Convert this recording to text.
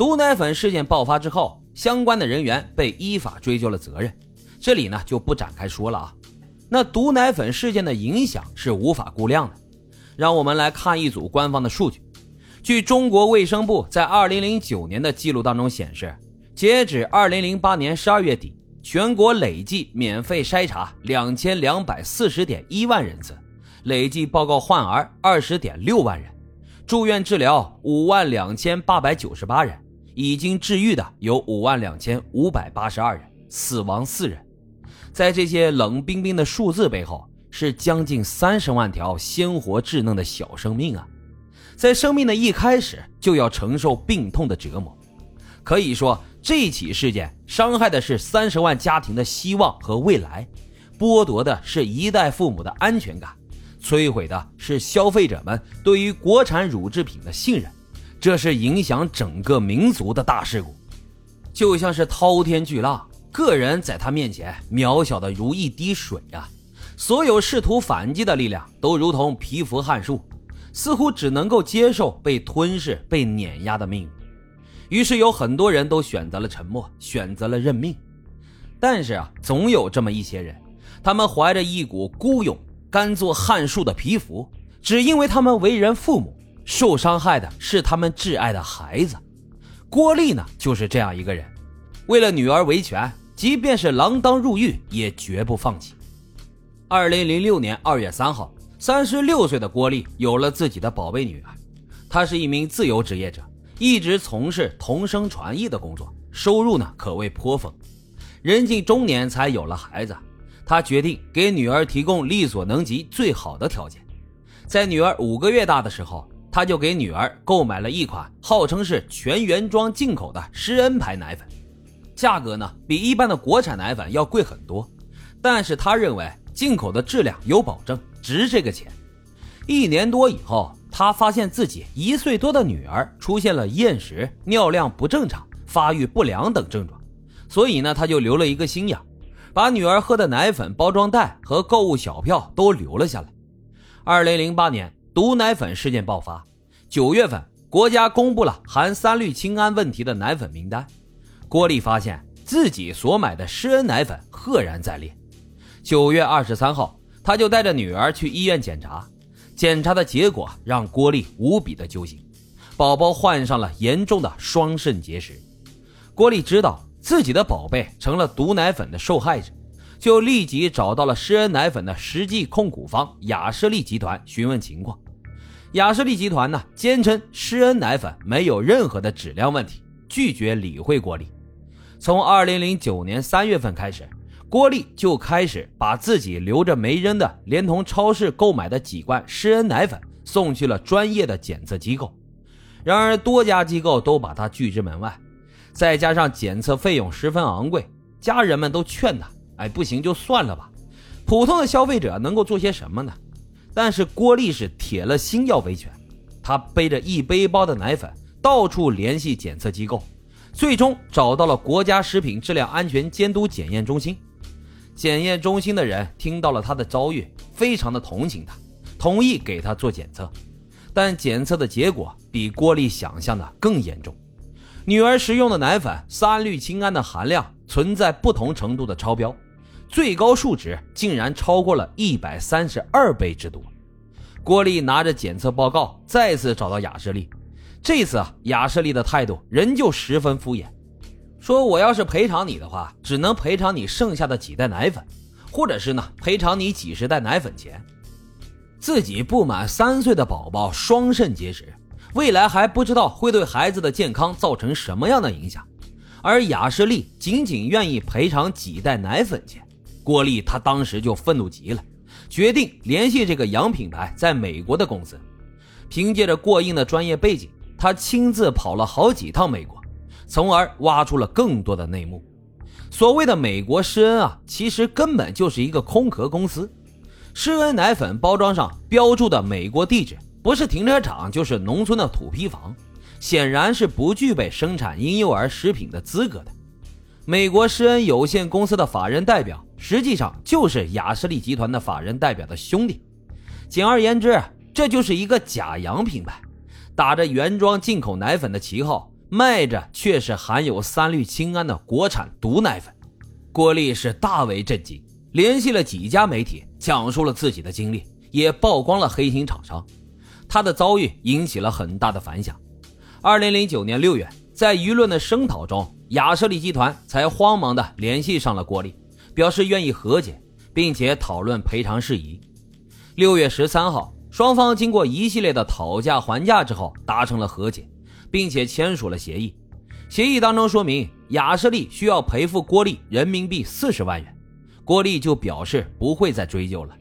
毒奶粉事件爆发之后，相关的人员被依法追究了责任，这里呢就不展开说了啊。那毒奶粉事件的影响是无法估量的，让我们来看一组官方的数据。据中国卫生部在2009年的记录当中显示，截止2008年12月底，全国累计免费筛查2240.1万人次，累计报告患儿20.6万人，住院治疗52898人，已经治愈的有52582人，死亡四人。在这些冷冰冰的数字背后，是将近三十万条鲜活稚嫩的小生命啊！在生命的一开始就要承受病痛的折磨，可以说这起事件伤害的是三十万家庭的希望和未来，剥夺的是一代父母的安全感，摧毁的是消费者们对于国产乳制品的信任，这是影响整个民族的大事故，就像是滔天巨浪。个人在他面前渺小的如一滴水啊！所有试图反击的力量都如同蚍蜉撼树，似乎只能够接受被吞噬、被碾压的命运。于是有很多人都选择了沉默，选择了认命。但是啊，总有这么一些人，他们怀着一股孤勇，甘做撼树的蚍蜉，只因为他们为人父母，受伤害的是他们挚爱的孩子。郭丽呢，就是这样一个人，为了女儿维权。即便是锒铛入狱，也绝不放弃。二零零六年二月三号，三十六岁的郭丽有了自己的宝贝女儿。她是一名自由职业者，一直从事同声传译的工作，收入呢可谓颇丰。人近中年才有了孩子，她决定给女儿提供力所能及最好的条件。在女儿五个月大的时候，他就给女儿购买了一款号称是全原装进口的施恩牌奶粉。价格呢比一般的国产奶粉要贵很多，但是他认为进口的质量有保证，值这个钱。一年多以后，他发现自己一岁多的女儿出现了厌食、尿量不正常、发育不良等症状，所以呢，他就留了一个心眼，把女儿喝的奶粉包装袋和购物小票都留了下来。二零零八年毒奶粉事件爆发，九月份国家公布了含三氯氰胺问题的奶粉名单。郭丽发现自己所买的施恩奶粉赫然在列。九月二十三号，他就带着女儿去医院检查，检查的结果让郭丽无比的揪心，宝宝患上了严重的双肾结石。郭丽知道自己的宝贝成了毒奶粉的受害者，就立即找到了施恩奶粉的实际控股方雅士利集团询问情况。雅士利集团呢，坚称施恩奶粉没有任何的质量问题，拒绝理会郭丽。从二零零九年三月份开始，郭丽就开始把自己留着没扔的，连同超市购买的几罐施恩奶粉送去了专业的检测机构。然而，多家机构都把他拒之门外，再加上检测费用十分昂贵，家人们都劝他：“哎，不行就算了吧。”普通的消费者能够做些什么呢？但是郭丽是铁了心要维权，她背着一背包的奶粉，到处联系检测机构。最终找到了国家食品质量安全监督检验中心，检验中心的人听到了她的遭遇，非常的同情她，同意给她做检测，但检测的结果比郭丽想象的更严重，女儿食用的奶粉三氯氰胺的含量存在不同程度的超标，最高数值竟然超过了一百三十二倍之多。郭丽拿着检测报告再次找到雅士利。这次啊，雅士利的态度仍旧十分敷衍，说我要是赔偿你的话，只能赔偿你剩下的几袋奶粉，或者是呢赔偿你几十袋奶粉钱。自己不满三岁的宝宝双肾结石，未来还不知道会对孩子的健康造成什么样的影响，而雅士利仅仅愿意赔偿几袋奶粉钱，郭丽他当时就愤怒极了，决定联系这个洋品牌在美国的公司，凭借着过硬的专业背景。他亲自跑了好几趟美国，从而挖出了更多的内幕。所谓的美国施恩啊，其实根本就是一个空壳公司。施恩奶粉包装上标注的美国地址，不是停车场就是农村的土坯房，显然是不具备生产婴幼儿食品的资格的。美国施恩有限公司的法人代表，实际上就是雅士利集团的法人代表的兄弟。简而言之，这就是一个假洋品牌。打着原装进口奶粉的旗号，卖着却是含有三氯氰胺的国产毒奶粉。郭丽是大为震惊，联系了几家媒体，讲述了自己的经历，也曝光了黑心厂商。他的遭遇引起了很大的反响。二零零九年六月，在舆论的声讨中，雅士利集团才慌忙地联系上了郭丽，表示愿意和解，并且讨论赔偿事宜。六月十三号，双方经过一系列的讨价还价之后，达成了和解，并且签署了协议。协议当中说明，雅士利需要赔付郭丽人民币四十万元，郭丽就表示不会再追究了。